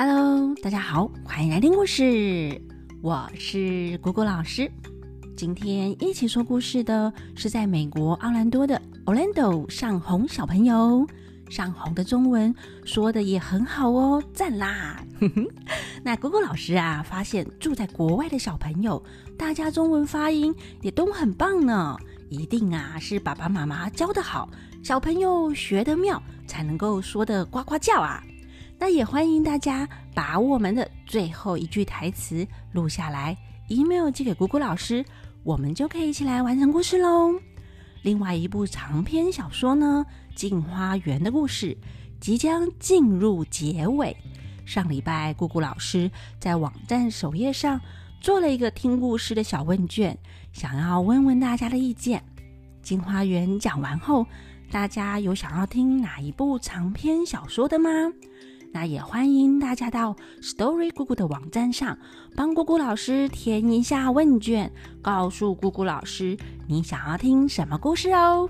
Hello，大家好，欢迎来听故事。我是果果老师。今天一起说故事的是在美国奥兰多的 Orlando 上红小朋友。上红的中文说的也很好哦，赞啦！那果果老师啊，发现住在国外的小朋友，大家中文发音也都很棒呢。一定啊，是爸爸妈妈教的好，小朋友学得妙，才能够说的呱呱叫啊！那也欢迎大家把我们的最后一句台词录下来，email 寄给姑姑老师，我们就可以一起来完成故事喽。另外一部长篇小说呢，《镜花缘》的故事即将进入结尾。上礼拜姑姑老师在网站首页上做了一个听故事的小问卷，想要问问大家的意见。《镜花缘》讲完后，大家有想要听哪一部长篇小说的吗？那也欢迎大家到 Story 姑姑的网站上，帮姑姑老师填一下问卷，告诉姑姑老师你想要听什么故事哦。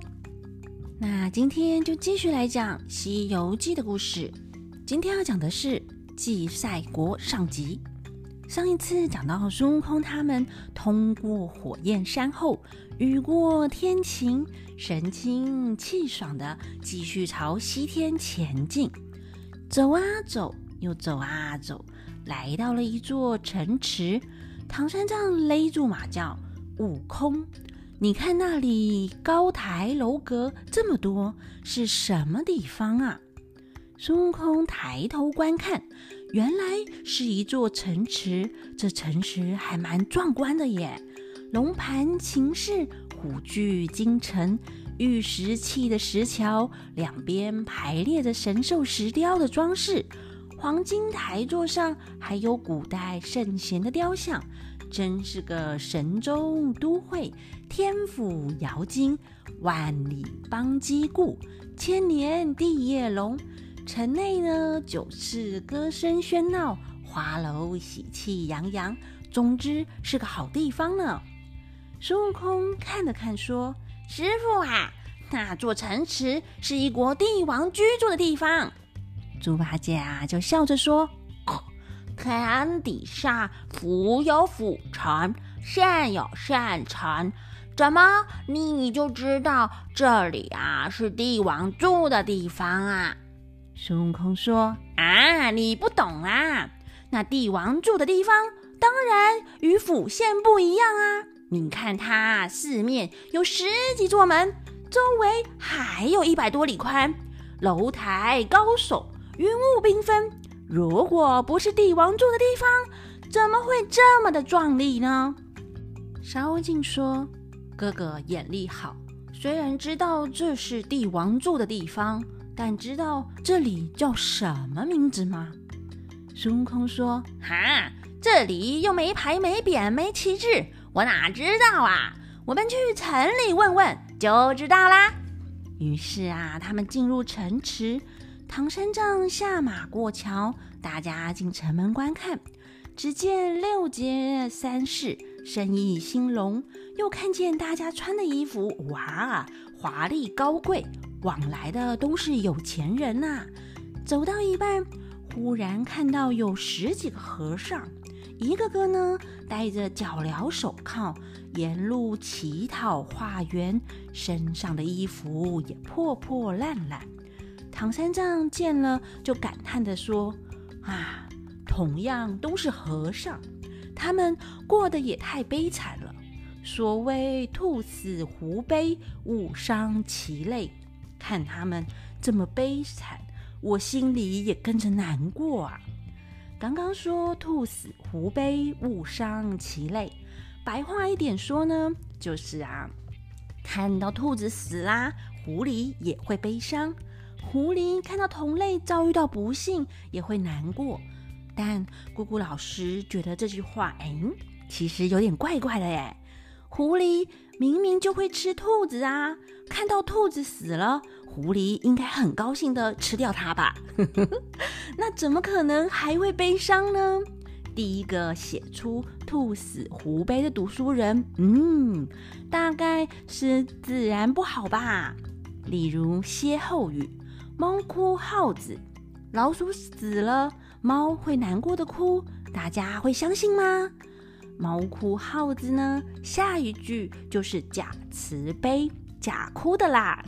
那今天就继续来讲《西游记》的故事。今天要讲的是祭赛国上集。上一次讲到孙悟空他们通过火焰山后，雨过天晴，神清气爽的继续朝西天前进。走啊走，又走啊走，来到了一座城池。唐三藏勒住马叫：“悟空，你看那里高台楼阁这么多，是什么地方啊？”孙悟空抬头观看，原来是一座城池。这城池还蛮壮观的耶，龙盘秦氏，虎踞京城。玉石砌的石桥，两边排列着神兽石雕的装饰，黄金台座上还有古代圣贤的雕像，真是个神州都会，天府瑶金，万里邦基固，千年地业隆。城内呢，酒肆歌声喧闹，花楼喜气洋洋，总之是个好地方呢。孙悟空看了看，说。师傅啊，那座城池是一国帝王居住的地方。猪八戒啊，就笑着说：“天底下福有福城，善有善城，怎么你就知道这里啊是帝王住的地方啊？”孙悟空说：“啊，你不懂啊，那帝王住的地方当然与府县不一样啊。”你看，它四面有十几座门，周围还有一百多里宽，楼台高耸，云雾缤纷。如果不是帝王住的地方，怎么会这么的壮丽呢？沙悟净说：“哥哥眼力好，虽然知道这是帝王住的地方，但知道这里叫什么名字吗？”孙悟空说：“哈，这里又没牌没匾没旗帜。”我哪知道啊！我们去城里问问就知道啦。于是啊，他们进入城池，唐三藏下马过桥，大家进城门观看。只见六街三市生意兴隆，又看见大家穿的衣服，哇，华丽高贵，往来的都是有钱人呐。走到一半，忽然看到有十几个和尚。一个个呢，戴着脚镣手铐，沿路乞讨化缘，身上的衣服也破破烂烂。唐三藏见了，就感叹地说：“啊，同样都是和尚，他们过得也太悲惨了。所谓兔死狐悲，物伤其类。看他们这么悲惨，我心里也跟着难过啊。”刚刚说兔死狐悲，物伤其类。白话一点说呢，就是啊，看到兔子死啦，狐狸也会悲伤；狐狸看到同类遭遇到不幸，也会难过。但姑姑老师觉得这句话，哎，其实有点怪怪的耶。狐狸明明就会吃兔子啊，看到兔子死了。狐狸应该很高兴的吃掉它吧？那怎么可能还会悲伤呢？第一个写出“兔死狐悲”的读书人，嗯，大概是自然不好吧。例如歇后语：猫哭耗子，老鼠死了，猫会难过的哭，大家会相信吗？猫哭耗子呢？下一句就是假慈悲、假哭的啦。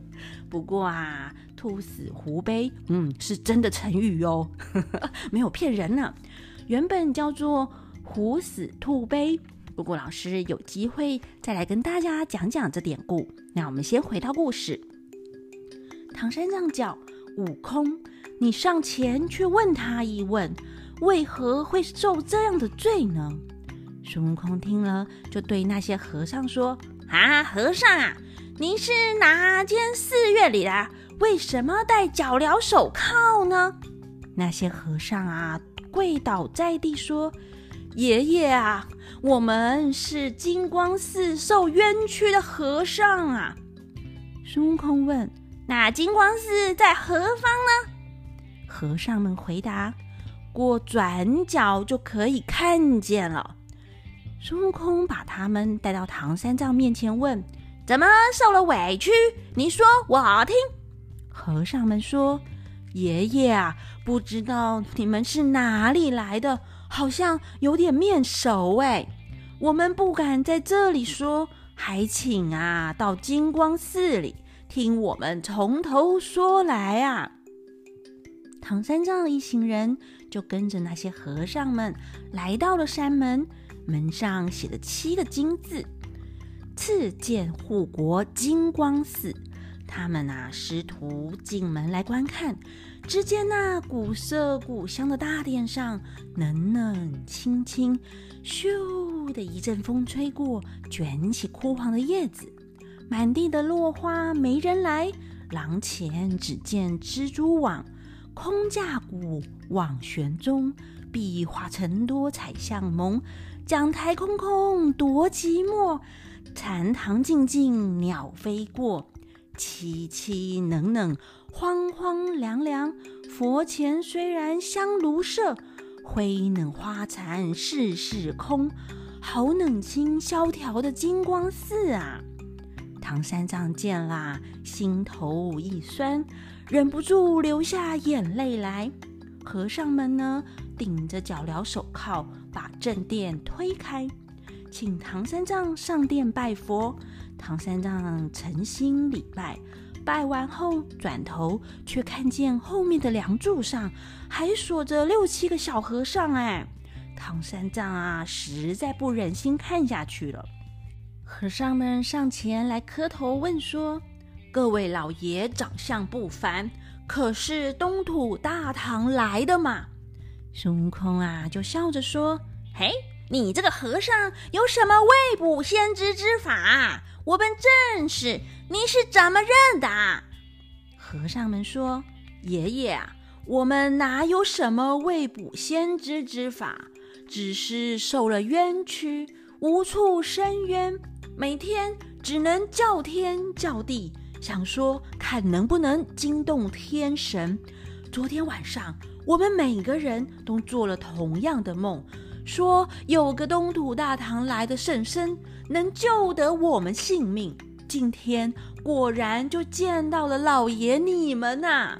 不过啊，兔死狐悲，嗯，是真的成语哦，没有骗人呢。原本叫做狐死兔悲。不过老师有机会再来跟大家讲讲这典故。那我们先回到故事。唐三藏叫悟空，你上前去问他一问，为何会受这样的罪呢？孙悟空听了，就对那些和尚说：“啊，和尚啊，你是哪间寺院里的？为什么戴脚镣手铐呢？”那些和尚啊，跪倒在地说：“爷爷啊，我们是金光寺受冤屈的和尚啊。”孙悟空问：“那金光寺在何方呢？”和尚们回答：“过转角就可以看见了。”孙悟空把他们带到唐三藏面前，问：“怎么受了委屈？你说我听。”和尚们说：“爷爷啊，不知道你们是哪里来的，好像有点面熟哎。我们不敢在这里说，还请啊到金光寺里听我们从头说来啊。”唐三藏一行人就跟着那些和尚们来到了山门。门上写着七个金字：“赐见护国金光寺。”他们啊，师徒进门来观看，只见那古色古香的大殿上，冷冷清清，咻的一阵风吹过，卷起枯黄的叶子，满地的落花没人来。廊前只见蜘蛛网，空架鼓网旋中，壁画成多彩相蒙。讲台空空多寂寞，禅堂静静鸟飞过，凄凄冷冷荒荒凉凉。佛前虽然香炉设，灰冷花残世事空。好冷清萧条的金光寺啊！唐三藏见啦，心头一酸，忍不住流下眼泪来。和尚们呢，顶着脚镣手铐。把正殿推开，请唐三藏上殿拜佛。唐三藏诚心礼拜，拜完后转头，却看见后面的梁柱上还锁着六七个小和尚。哎，唐三藏啊，实在不忍心看下去了。和尚们上前来磕头问说：“各位老爷长相不凡，可是东土大唐来的嘛？”孙悟空啊，就笑着说：“嘿，你这个和尚有什么未卜先知之法？我们正是，你是怎么认的？”和尚们说：“爷爷啊，我们哪有什么未卜先知之法？只是受了冤屈，无处伸冤，每天只能叫天叫地，想说看能不能惊动天神。昨天晚上。”我们每个人都做了同样的梦，说有个东土大唐来的圣僧能救得我们性命。今天果然就见到了老爷你们呐！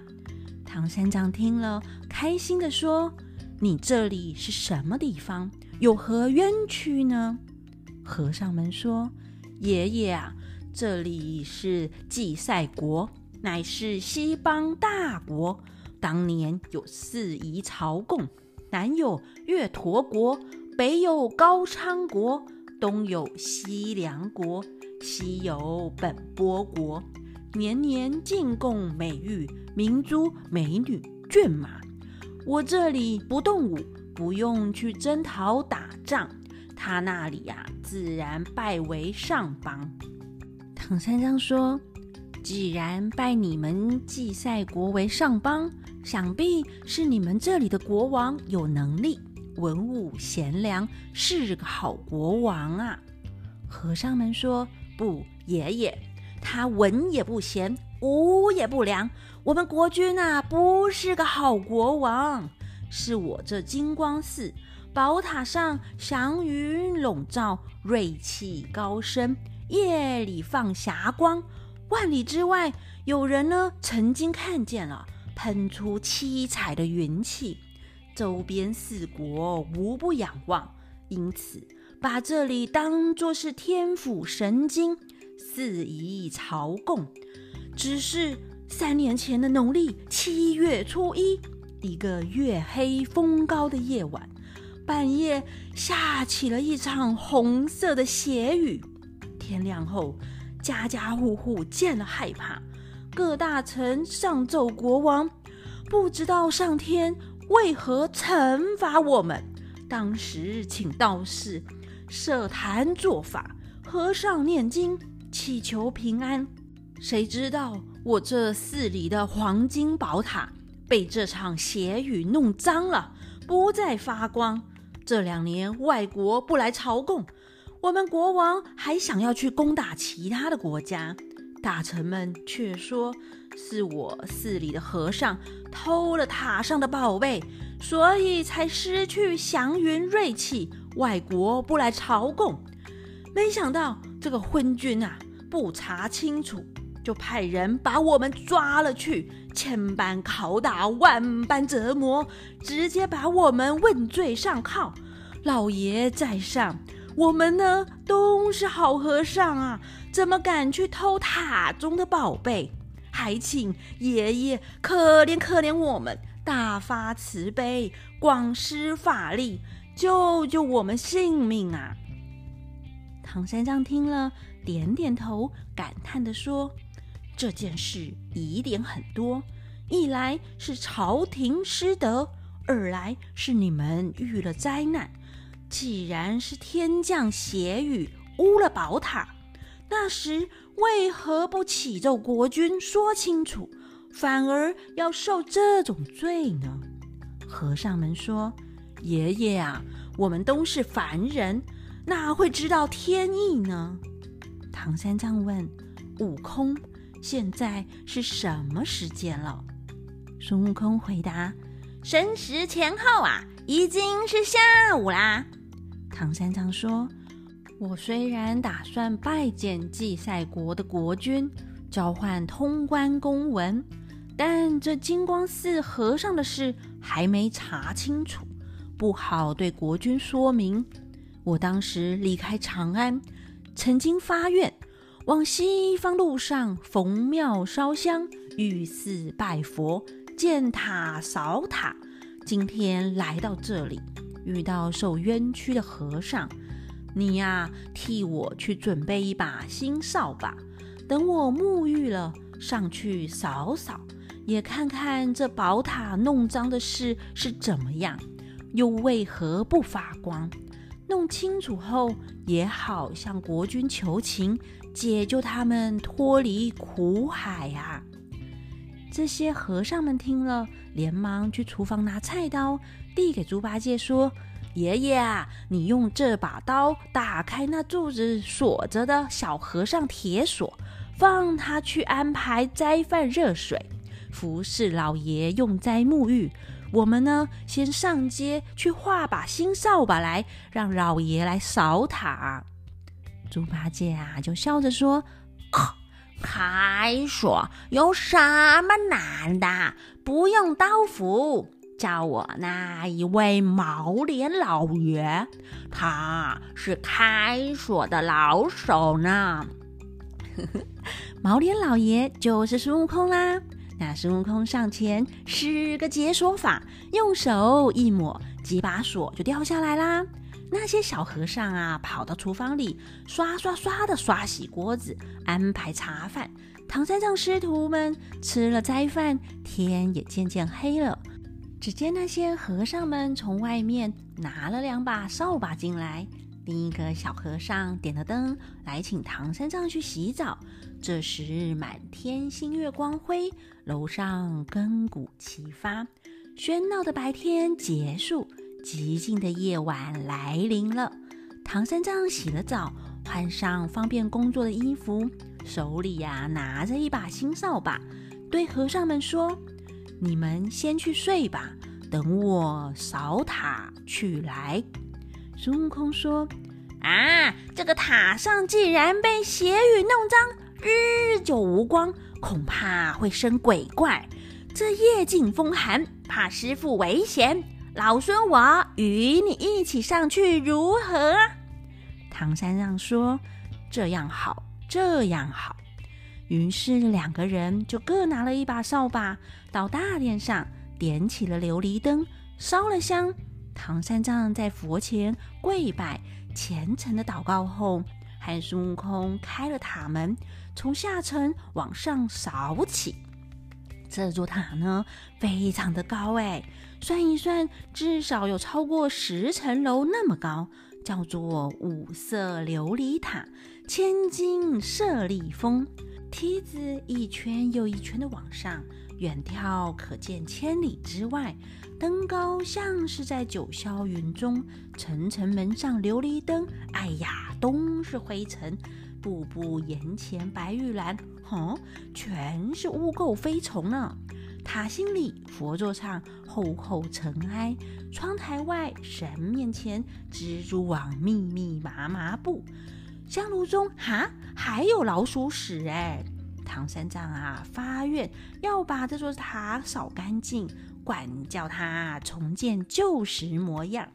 唐三藏听了，开心的说：“你这里是什么地方？有何冤屈呢？”和尚们说：“爷爷啊，这里是祭赛国，乃是西方大国。”当年有四夷朝贡，南有月陀国，北有高昌国，东有西凉国，西有本波国，年年进贡美玉、明珠、美女、骏马。我这里不动武，不用去征讨打仗，他那里呀，自然拜为上邦。唐三藏说：“既然拜你们祭赛国为上邦。”想必是你们这里的国王有能力，文武贤良，是个好国王啊！和尚们说：“不，爷爷，他文也不贤，武也不良。我们国君啊，不是个好国王。是我这金光寺宝塔上祥云笼罩，瑞气高升，夜里放霞光。万里之外，有人呢，曾经看见了。”喷出七彩的云气，周边四国无不仰望，因此把这里当作是天府神经，肆意朝贡。只是三年前的农历七月初一，一个月黑风高的夜晚，半夜下起了一场红色的血雨。天亮后，家家户户见了害怕，各大臣上奏国王，不知道上天为何惩罚我们。当时请道士设坛做法，和尚念经，祈求平安。谁知道我这寺里的黄金宝塔被这场血雨弄脏了，不再发光。这两年外国不来朝贡，我们国王还想要去攻打其他的国家，大臣们却说是我寺里的和尚偷了塔上的宝贝，所以才失去祥云瑞气，外国不来朝贡。没想到这个昏君啊，不查清楚。就派人把我们抓了去，千般拷打，万般折磨，直接把我们问罪上铐。老爷在上，我们呢都是好和尚啊，怎么敢去偷塔中的宝贝？还请爷爷可怜可怜我们，大发慈悲，广施法力，救救我们性命啊！唐三藏听了，点点头，感叹的说。这件事疑点很多，一来是朝廷失德，二来是你们遇了灾难。既然是天降邪雨污了宝塔，那时为何不启奏国君说清楚，反而要受这种罪呢？和尚们说：“爷爷啊，我们都是凡人，哪会知道天意呢？”唐三藏问：“悟空。”现在是什么时间了？孙悟空回答：“申时前后啊，已经是下午啦。”唐三藏说：“我虽然打算拜见祭赛国的国君，交换通关公文，但这金光寺和尚的事还没查清楚，不好对国君说明。我当时离开长安，曾经发愿。”往西方路上，逢庙烧香，遇寺拜佛，建塔扫塔。今天来到这里，遇到受冤屈的和尚，你呀，替我去准备一把新扫把，等我沐浴了，上去扫扫，也看看这宝塔弄脏的事是怎么样，又为何不发光？弄清楚后，也好向国君求情，解救他们脱离苦海呀！这些和尚们听了，连忙去厨房拿菜刀，递给猪八戒说：“爷爷啊，你用这把刀打开那柱子锁着的小和尚铁锁，放他去安排斋饭热水，服侍老爷用斋沐浴。”我们呢，先上街去画把新扫把来，让老爷来扫塔。猪八戒啊，就笑着说：“开说有什么难的？不用刀斧，叫我那一位毛脸老爷，他是开锁的老手呢。毛脸老爷就是孙悟空啦。”那孙悟空上前施个解锁法，用手一抹，几把锁就掉下来啦。那些小和尚啊，跑到厨房里刷刷刷的刷洗锅子，安排茶饭。唐三藏师徒们吃了斋饭，天也渐渐黑了。只见那些和尚们从外面拿了两把扫把进来。另一个小和尚点了灯来请唐三藏去洗澡。这时满天星月光辉，楼上更鼓齐发，喧闹的白天结束，寂静的夜晚来临了。唐三藏洗了澡，换上方便工作的衣服，手里呀拿着一把新扫把，对和尚们说：“你们先去睡吧，等我扫塔去来。”孙悟空说：“啊，这个塔上既然被邪雨弄脏，日久无光，恐怕会生鬼怪。这夜静风寒，怕师傅危险。老孙我与你一起上去如何？”唐三藏说：“这样好，这样好。”于是两个人就各拿了一把扫把，到大殿上点起了琉璃灯，烧了香。唐三藏在佛前跪拜，虔诚的祷告后，和孙悟空开了塔门，从下层往上扫起。这座塔呢，非常的高哎，算一算，至少有超过十层楼那么高，叫做五色琉璃塔，千金舍利峰。梯子一圈又一圈的往上，远眺可见千里之外。登高像是在九霄云中，层层门上琉璃灯，哎呀，都是灰尘。步步檐前白玉兰，哼，全是污垢飞虫呢。塔心里，佛座上厚厚尘埃，窗台外神面前蜘蛛网密密麻麻布。香炉中哈还有老鼠屎哎！唐三藏啊发愿要把这座塔扫干净，管教他重建旧时模样。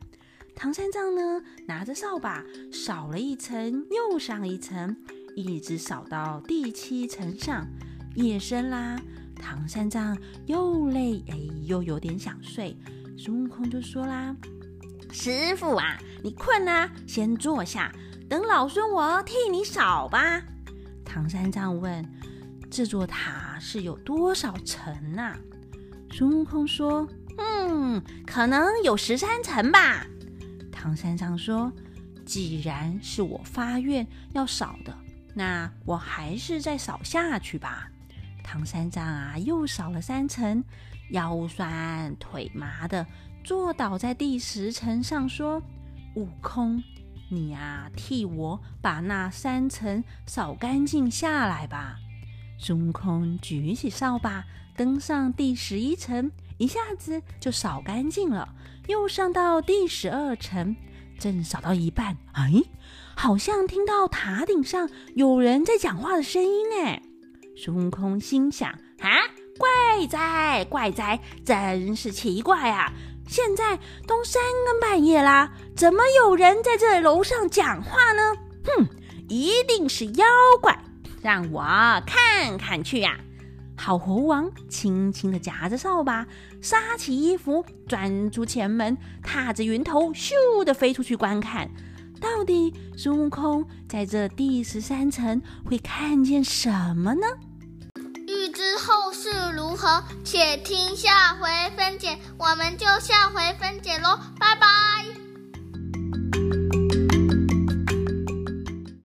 唐三藏呢拿着扫把扫了一层又上一层，一直扫到第七层上。夜深啦，唐三藏又累哎又有点想睡。孙悟空就说啦：“师傅啊，你困啊，先坐下。”等老孙我替你扫吧。唐三藏问：“这座塔是有多少层呐？”孙悟空说：“嗯，可能有十三层吧。”唐三藏说：“既然是我发愿要扫的，那我还是再扫下去吧。”唐三藏啊，又扫了三层，腰酸腿麻的，坐倒在第十层上，说：“悟空。”你呀，替我把那三层扫干净下来吧。孙悟空举起扫把，登上第十一层，一下子就扫干净了。又上到第十二层，正扫到一半，哎，好像听到塔顶上有人在讲话的声音哎。孙悟空心想：啊，怪哉怪哉，真是奇怪啊！现在都三更半夜啦，怎么有人在这楼上讲话呢？哼，一定是妖怪，让我看看去呀！好猴王轻轻的夹着扫把，撒起衣服，钻出前门，踏着云头，咻的飞出去观看。到底孙悟空在这第十三层会看见什么呢？欲知后事如何，且听下回分解。我们就下回分解喽，拜拜。